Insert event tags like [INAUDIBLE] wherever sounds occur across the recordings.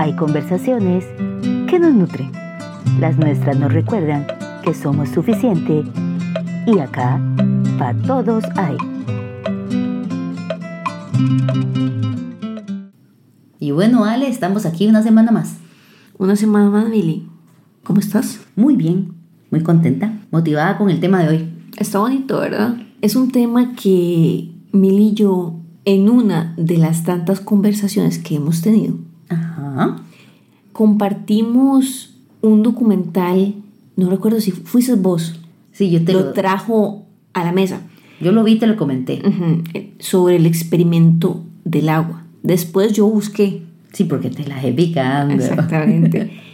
hay conversaciones que nos nutren. Las nuestras nos recuerdan que somos suficiente y acá para todos hay. Y bueno, Ale, estamos aquí una semana más. Una semana más, Mili. ¿Cómo estás? Muy bien, muy contenta, motivada con el tema de hoy. Está bonito, ¿verdad? Es un tema que Mili y yo, en una de las tantas conversaciones que hemos tenido, Ajá. compartimos un documental, no recuerdo si fuiste vos, Sí, yo te lo lo, trajo a la mesa, yo lo vi y te lo comenté. sobre el experimento del agua. Después yo busqué Sí, porque te la dejé picando. Exactamente. [LAUGHS]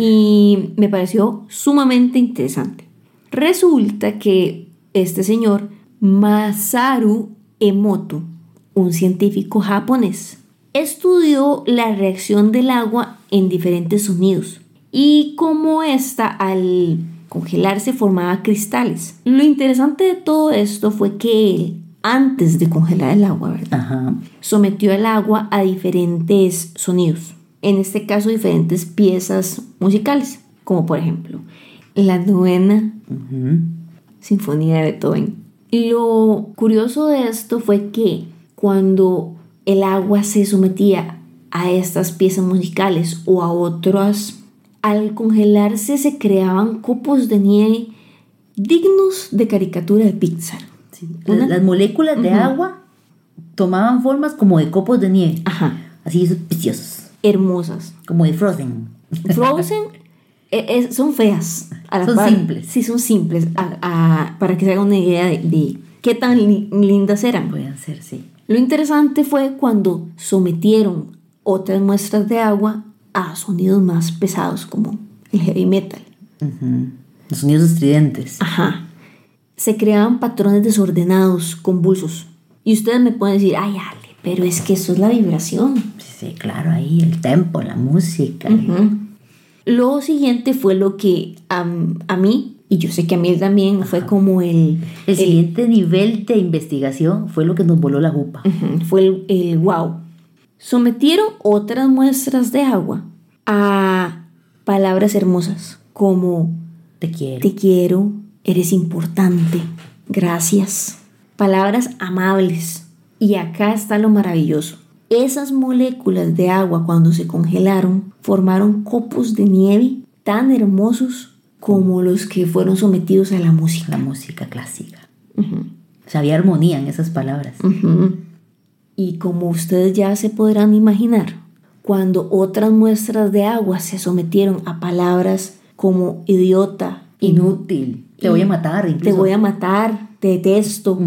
Y me pareció sumamente interesante. Resulta que este señor, Masaru Emoto, un científico japonés, estudió la reacción del agua en diferentes sonidos y cómo ésta al congelarse formaba cristales. Lo interesante de todo esto fue que él, antes de congelar el agua, ¿verdad? Ajá. sometió el agua a diferentes sonidos, en este caso diferentes piezas musicales, como por ejemplo la novena Ujú. sinfonía de Beethoven. Lo curioso de esto fue que cuando el agua se sometía a estas piezas musicales o a otras, al congelarse se creaban copos de nieve dignos de caricatura de Pixar. Sí, la- Una- Las moléculas de agua tomaban formas como de copos de nieve. Ajá, Así preciosos. hermosas. Como de Frozen. [LAUGHS] Frozen es- son feas. a la Son par. simples. Sí, son simples. a- a- para que se hagan una idea de, de qué tan li- lindas eran. Pueden ser, sí. Lo interesante fue cuando sometieron otras muestras de agua a sonidos más pesados como el heavy metal. Los sonidos estridentes. Ajá. Se creaban patrones desordenados, convulsos. Y ustedes me pueden decir, ay, Ale, pero es que eso es la vibración. Sí, claro, ahí el tempo, la música. Lo siguiente fue lo que a mí, y yo sé que a mí también, fue como el, El siguiente nivel de investigación fue lo que nos voló la jupa. Fue el, el wow. Sometieron otras muestras de agua a palabras hermosas como Te quiero. te quiero, eres importante, gracias. Palabras amables. Y acá está lo maravilloso. Esas moléculas de agua cuando se congelaron formaron copos de nieve tan hermosos como los que fueron sometidos a la música. La música clásica. O sea, había armonía en esas palabras. Y como ustedes ya se podrán imaginar, cuando otras muestras de agua se sometieron a palabras como idiota, Inútil. Te voy a matar. te Incluso. voy a matar, te detesto,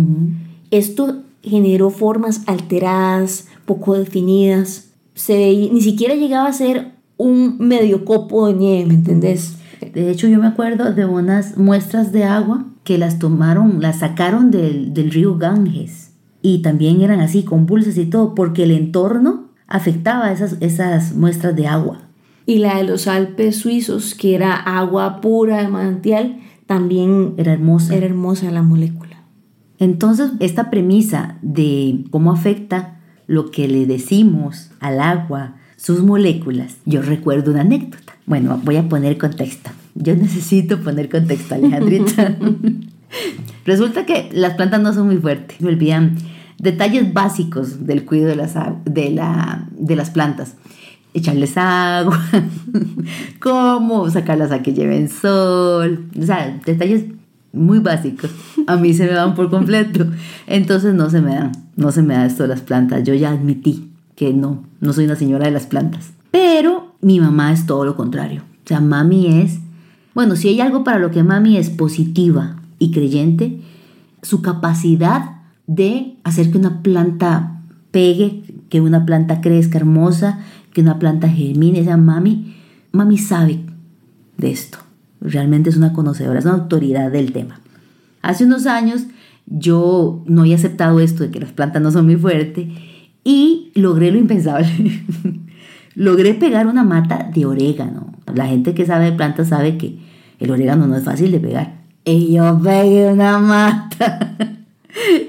esto generó formas alteradas, poco definidas. Se ni siquiera llegaba a ser un medio copo de nieve, ¿me entendés? De hecho, yo me acuerdo de unas muestras de agua que las tomaron, las sacaron del, del río Ganges. Y también eran así, convulsas y todo, porque el entorno afectaba esas, esas muestras de agua. Y la de los Alpes suizos, que era agua pura de manantial, también Era hermosa. era hermosa la molécula. Entonces, esta premisa de cómo afecta lo que le decimos al agua, sus moléculas, yo recuerdo una anécdota. Bueno, voy a poner contexto. Yo necesito poner contexto, Alejandrita. [LAUGHS] Resulta que las plantas no son muy fuertes. Me olvidan detalles básicos del cuidado de las, de la, de las plantas. Echarles agua, [LAUGHS] cómo sacarlas a que lleven sol. O sea, detalles muy básicos. A mí se me dan por completo. Entonces no se me dan, no se me da esto de las plantas. Yo ya admití que no, no soy una señora de las plantas. Pero mi mamá es todo lo contrario. O sea, mami es, bueno, si hay algo para lo que mami es positiva y creyente, su capacidad de hacer que una planta pegue, que una planta crezca hermosa, que una planta germine. O sea, mami, mami sabe de esto. Realmente es una conocedora, es una autoridad del tema. Hace unos años yo no había aceptado esto de que las plantas no son muy fuertes y logré lo impensable. [LAUGHS] logré pegar una mata de orégano. La gente que sabe de plantas sabe que el orégano no es fácil de pegar. Y yo pegué una [LAUGHS] mata.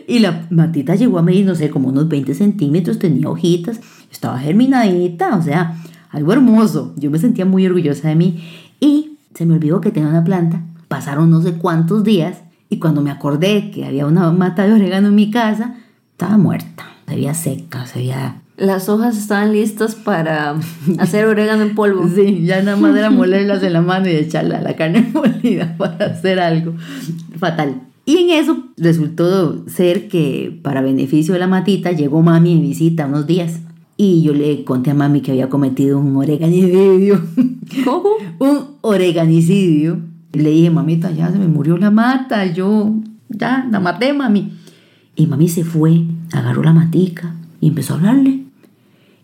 y la matita llegó a medir, no sé, como unos 20 centímetros, tenía hojitas, estaba germinadita, o sea, algo hermoso. Yo me sentía muy orgullosa de mí y se me olvidó que tenía una planta. Pasaron no sé cuántos días y cuando me acordé que había una mata de orégano en mi casa, estaba muerta, se veía seca, se veía... Las hojas estaban listas para [LAUGHS] hacer orégano en polvo. Sí, ya nada más era [LAUGHS] molerlas en la mano y echarla la carne [LAUGHS] molida para hacer algo fatal. Y en eso resultó ser que para beneficio de la matita llegó mami en visita unos días. Y yo le conté a mami que había cometido un oreganicidio. ¿Cómo? un oreganicidio. Le dije, mamita, ya se me murió la mata. Yo ya la maté, mami. Y mami se fue, agarró la matica y empezó a hablarle.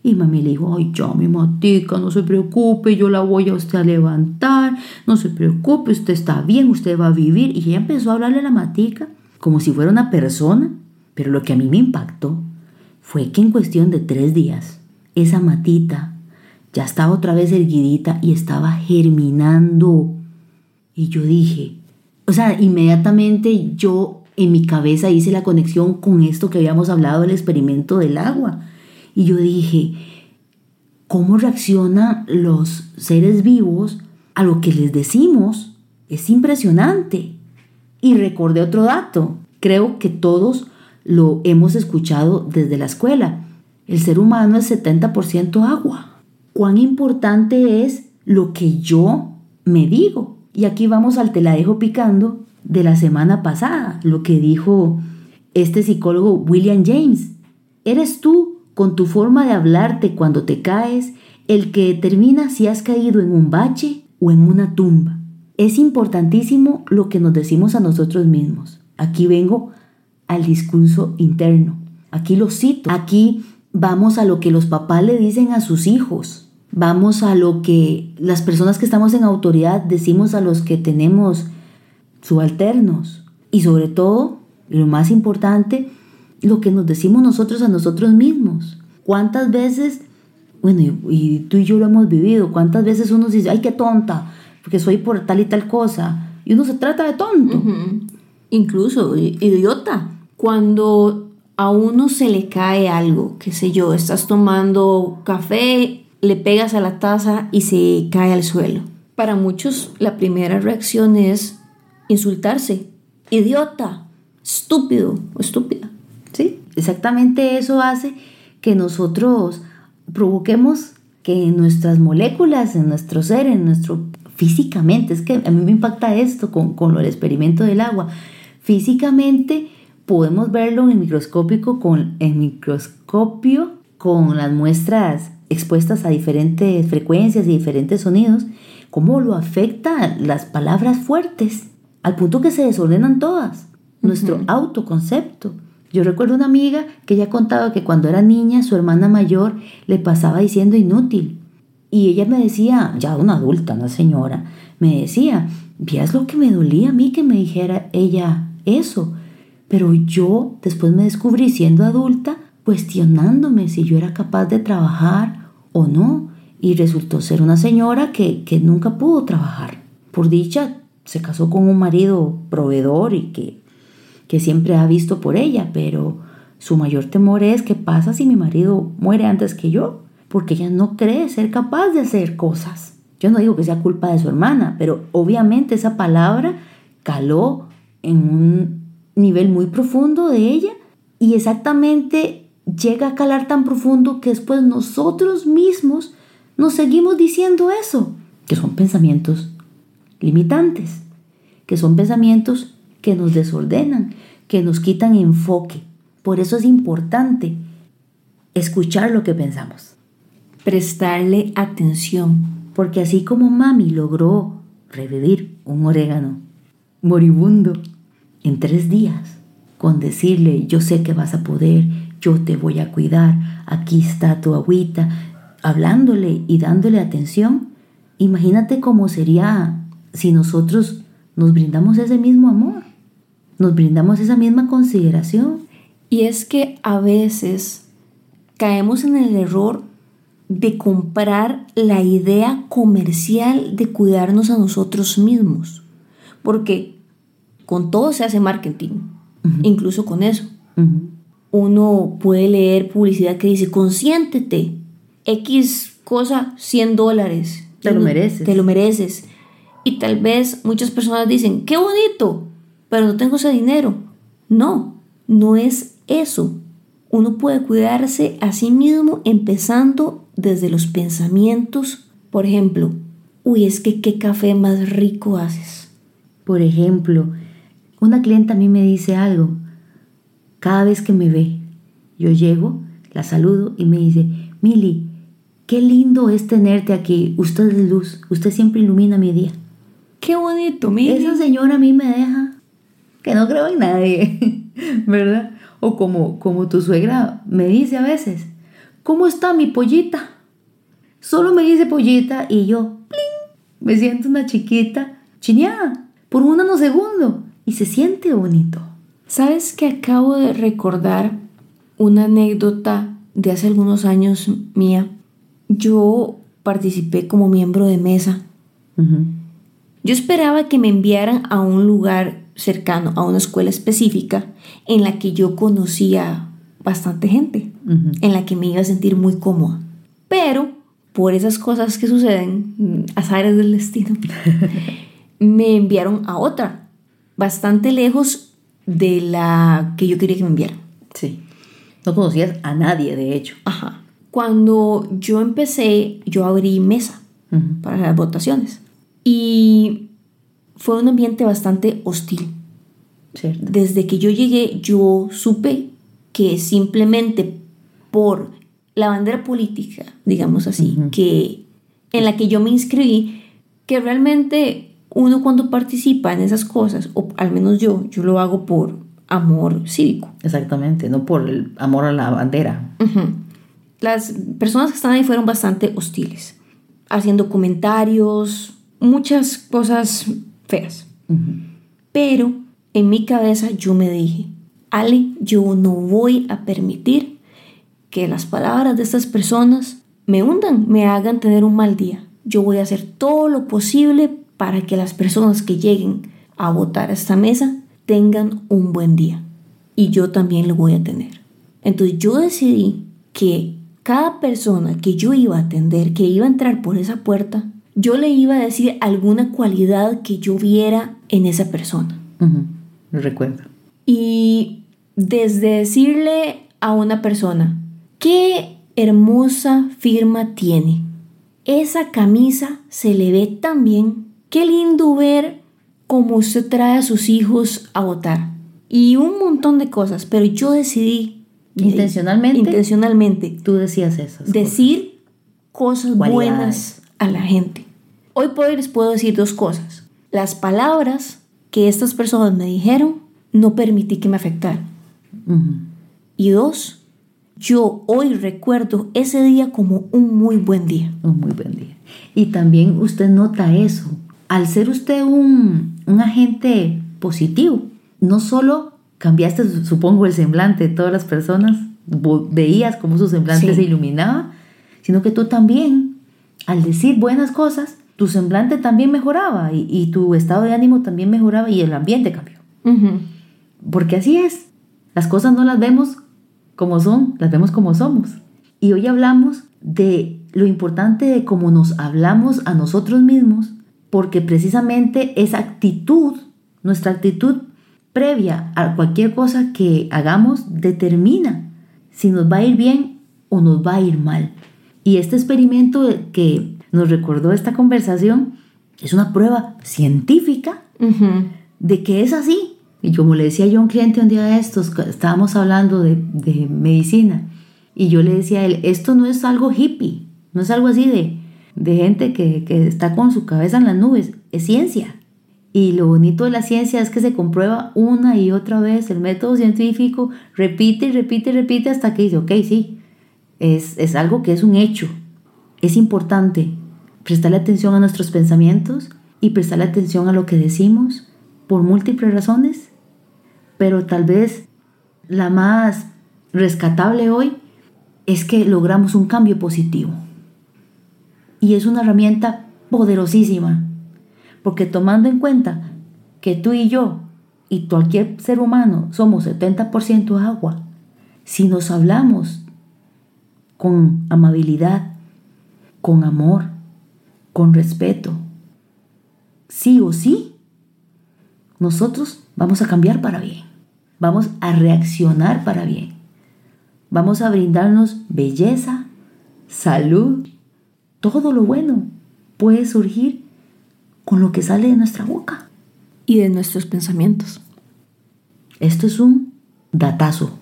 Y mami le dijo, ay, ya mi matica, no se preocupe, yo la voy a usted a levantar, no se preocupe, usted está bien, usted va a vivir. Y ella empezó a hablarle a la matica como si fuera una persona. Pero lo que a mí me impactó fue que en cuestión de tres días, esa matita ya estaba otra vez erguidita y estaba germinando. Y yo dije, o sea, inmediatamente yo en mi cabeza hice la conexión con esto que habíamos hablado del experimento del agua. Y yo dije, ¿cómo reaccionan los seres vivos a lo que les decimos? Es impresionante. Y recordé otro dato. Creo que todos lo hemos escuchado desde la escuela. El ser humano es 70% agua. ¿Cuán importante es lo que yo me digo? Y aquí vamos al te la dejo picando de la semana pasada, lo que dijo este psicólogo William James. Eres tú con tu forma de hablarte cuando te caes, el que determina si has caído en un bache o en una tumba. Es importantísimo lo que nos decimos a nosotros mismos. Aquí vengo al discurso interno. Aquí lo cito. Aquí vamos a lo que los papás le dicen a sus hijos. Vamos a lo que las personas que estamos en autoridad decimos a los que tenemos subalternos. Y sobre todo, lo más importante, lo que nos decimos nosotros a nosotros mismos. ¿Cuántas veces, bueno, y, tú y yo lo hemos vivido, cuántas veces uno dice, ay, qué tonta, porque soy por tal y tal cosa, y uno se trata de tonto. Incluso idiota. Cuando a uno se le cae algo, qué sé yo, estás tomando café, le pegas a la taza y se cae al suelo. Para muchos la primera reacción es insultarse. Idiota, estúpido o estúpida. Sí, exactamente eso hace que nosotros provoquemos que en nuestras moléculas, en nuestro ser, en nuestro físicamente, es que a mí me impacta esto con, con del experimento del agua, físicamente podemos verlo en el microscópico con el microscopio con las muestras expuestas a diferentes frecuencias y diferentes sonidos, cómo lo afecta las palabras fuertes, al punto que se desordenan todas, nuestro autoconcepto. Yo recuerdo una amiga que ella contaba que cuando era niña su hermana mayor le pasaba diciendo inútil. Y ella me decía, ya una adulta, una señora, me decía, ¿vías lo que me dolía a mí que me dijera ella eso? Pero yo después me descubrí siendo adulta cuestionándome si yo era capaz de trabajar o no. Y resultó ser una señora que, que nunca pudo trabajar. Por dicha, se casó con un marido proveedor y que que siempre ha visto por ella, pero su mayor temor es qué pasa si mi marido muere antes que yo, porque ella no cree ser capaz de hacer cosas. Yo no digo que sea culpa de su hermana, pero obviamente esa palabra caló en un nivel muy profundo de ella y exactamente llega a calar tan profundo que después nosotros mismos nos seguimos diciendo eso, que son pensamientos limitantes, que son pensamientos que nos desordenan, que nos quitan enfoque. Por eso es importante escuchar lo que pensamos. Prestarle atención. Porque así como mami logró revivir un orégano moribundo en tres días, con decirle, yo sé que vas a poder, yo te voy a cuidar, aquí está tu agüita, hablándole y dándole atención, imagínate cómo sería si nosotros nos brindamos ese mismo amor nos brindamos esa misma consideración. Y es que a veces caemos en el error de comprar la idea comercial de cuidarnos a nosotros mismos. Porque con todo se hace marketing, incluso con eso. Uno puede leer publicidad que dice, consiéntete, X cosa 100 dólares. Te lo mereces. Te lo mereces. Y tal vez muchas personas dicen, qué bonito, pero no tengo ese dinero. No, no es eso. Uno puede cuidarse a sí mismo empezando desde los pensamientos. Por ejemplo, uy, es que qué café más rico haces. Por ejemplo, una clienta a mí me dice algo. Cada vez que me ve, yo llego, la saludo y me dice, Mili, qué lindo es tenerte aquí. Usted es luz, usted siempre ilumina mi día. Qué bonito, mira. Esa señora a mí me deja que no creo en nadie, [LAUGHS] ¿verdad? O como, como tu suegra me dice a veces, ¿cómo está mi pollita? Solo me dice pollita y yo, ¡pling! me siento una chiquita chineada por un nanosegundo y se siente bonito. ¿Sabes que acabo de recordar una anécdota de hace algunos años mía? Yo participé como miembro de mesa. Ujú, Yo esperaba que me enviaran a un lugar cercano, a una escuela específica, en la que yo conocía bastante gente, en la que me iba a sentir muy cómoda. Pero por esas cosas que suceden, mm, azares del destino, [LAUGHS] me enviaron a otra, bastante lejos de la que yo quería que me enviaran. Sí. No conocías a nadie, de hecho. Ajá. Cuando yo empecé, yo abrí mesa para las votaciones. Y fue un ambiente bastante hostil. ¿Cierto? Desde que yo llegué, yo supe que simplemente por la bandera política, digamos así, Ujú. que en la que yo me inscribí, que realmente uno cuando participa en esas cosas, o al menos yo, yo lo hago por amor cívico. Exactamente, no por el amor a la bandera. Ujú. Las personas que estaban ahí fueron bastante hostiles, haciendo comentarios, muchas cosas feas. Pero en mi cabeza yo me dije, Ale, yo no voy a permitir que las palabras de estas personas me hundan, me hagan tener un mal día. Yo voy a hacer todo lo posible para que las personas que lleguen a votar a esta mesa tengan un buen día. Y yo también lo voy a tener. Entonces yo decidí que cada persona que yo iba a atender, que iba a entrar por esa puerta, yo le iba a decir alguna cualidad que yo viera en esa persona. Ujú. Lo recuerdo. Y desde decirle a una persona, qué hermosa firma tiene. Esa camisa se le ve tan bien. Qué lindo ver cómo usted trae a sus hijos a votar. Y un montón de cosas, pero yo decidí Intencionalmente. intencionalmente Tú decías eso. decir cosas Cualidades. buenas a la gente. Hoy por hoy les puedo decir dos cosas. Las palabras que estas personas me dijeron no permití que me afectaran. Y dos, yo hoy recuerdo ese día como un muy buen día. Un muy buen día. Y también usted nota eso. Al ser usted un, un agente positivo, no solo cambiaste, supongo, el semblante de todas las personas, veías cómo su semblante Sí. se iluminaba, sino que tú también, al decir buenas cosas, tu semblante también mejoraba y, y tu estado de ánimo también mejoraba y el ambiente cambió. Porque así es. Las cosas no las vemos como son, las vemos como somos. Y hoy hablamos de lo importante de cómo nos hablamos a nosotros mismos, porque precisamente esa actitud, nuestra actitud previa a cualquier cosa que hagamos, determina si nos va a ir bien o nos va a ir mal. Y este experimento que nos recordó esta conversación es una prueba científica de que es así. Y como le decía yo a un cliente un día de estos, estábamos hablando de, de medicina, y yo le decía a él, esto no es algo hippie, no es algo así de, de gente que, que está con su cabeza en las nubes, es ciencia. Y lo bonito de la ciencia es que se comprueba una y otra vez, el método científico repite y repite y repite hasta que dice, ok, sí, es, es algo que es un hecho. Es importante prestarle atención a nuestros pensamientos y prestarle atención a lo que decimos por múltiples razones, pero tal vez la más rescatable hoy es que logramos un cambio positivo. Y es una herramienta poderosísima, porque tomando en cuenta que tú y yo y cualquier ser humano somos 70% agua, si nos hablamos con amabilidad, con amor, con respeto. Sí o sí, nosotros vamos a cambiar para bien. Vamos a reaccionar para bien. Vamos a brindarnos belleza, salud, todo lo bueno puede surgir con lo que sale de nuestra boca. Y de nuestros pensamientos. Esto es un datazo.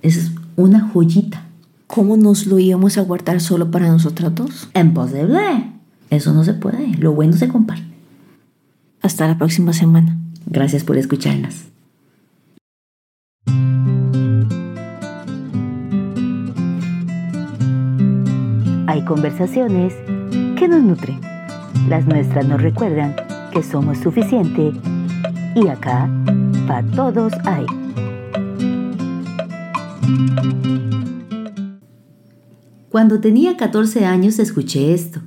Es una joyita. ¿Cómo nos lo íbamos a guardar solo para nosotras dos? Imposible. Eso no se puede. Lo bueno se comparte. Hasta la próxima semana. Gracias por escucharnos. Hay conversaciones que nos nutren. Las nuestras nos recuerdan que somos suficiente y acá, para todos hay. Cuando tenía 14 años escuché esto.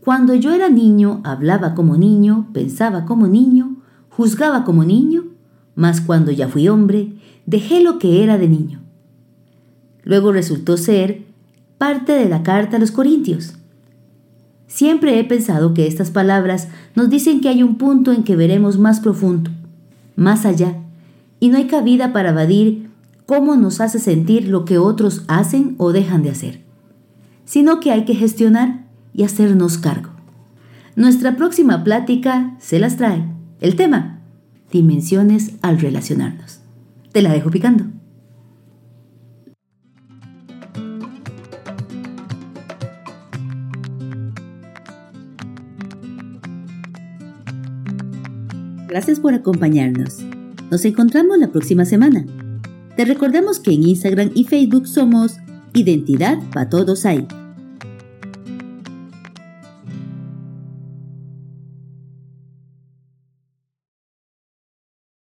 Cuando yo era niño, hablaba como niño, pensaba como niño, juzgaba como niño, mas cuando ya fui hombre, dejé lo que era de niño. Luego resultó ser parte de la carta a los Corintios. Siempre he pensado que estas palabras nos dicen que hay un punto en que veremos más profundo, más allá, y no hay cabida para evadir cómo nos hace sentir lo que otros hacen o dejan de hacer, sino que hay que gestionar y hacernos cargo. Nuestra próxima plática se las trae. El tema, dimensiones al relacionarnos. Te la dejo picando. Gracias por acompañarnos. Nos encontramos la próxima semana. Te recordamos que en Instagram y Facebook somos Identidad para Todos Hay.